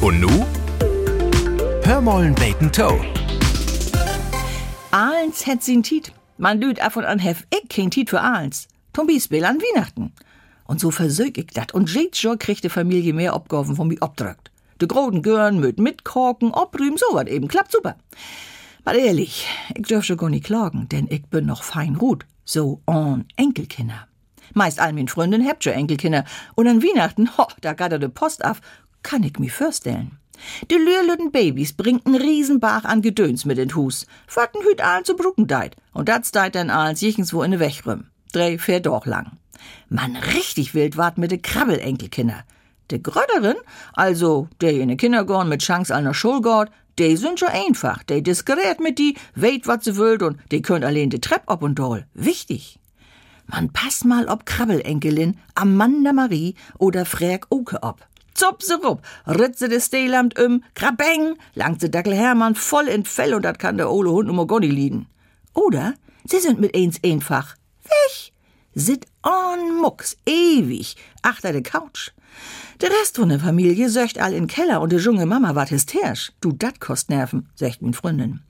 Und nu? Hörmollen Bacon Toe. Ahlens het sin Tiet. Man lüt af und an hef ich kein Tiet für Ahlens. Zum Beispiel an Weihnachten. Und so versög ich dat. Und jedes Jahr kriegt die Familie mehr Abgaben von mir abdrückt. De groden Görn mit mitkorken, obrühmen, so wat eben. Klappt super. Mal ehrlich, ich dürf schon gar nicht klagen, denn ich bin noch fein gut. So on Enkelkinder. Meist all min Freundin habt schon Enkelkinder. Und an Weihnachten, ho, da geht er de Post af, kann ich mir vorstellen. De lürlüden Babys bringt n Riesenbach an Gedöns mit in Hus. Fatten hüt allen zu Brucken deit. Und dat deit dann als jichenswo in de Wechrüm. Drei, vier doch lang. Man richtig wild wart mit de Krabbelenkelkinder. De Gröderin, also der de Kindergorn mit Chance einer Schulgord, de sind schon einfach. De diskret mit die, weht wat sie willt und de könnt allein de Trepp ob und doll. Wichtig. Man pass mal ob Krabbelenkelin, Amanda Marie oder Frag Oke ob. Zop se ritze de Steeland um, krabeng, langt se Dackel Hermann voll in Fell und dat kann der ole Hund um Gonni lieden. Oder sie sind mit eins einfach weg, sit on Mucks, ewig, achter de Couch. Der Rest von der Familie söcht all in Keller und de junge Mama wart hysterisch. Du, dat kost Nerven, sagt min Freundin.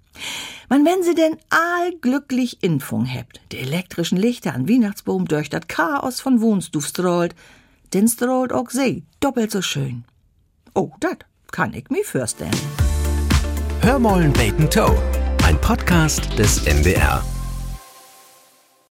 Man, wenn sie denn all glücklich Impfung hebt, de elektrischen Lichter an Weihnachtsbaum durch dat Chaos von Wohnstuf strahlt, den strahlt auch sie doppelt so schön. Oh, dat kann ich mir vorstellen. Hörmollen Bacon Toe. Ein Podcast des MDR.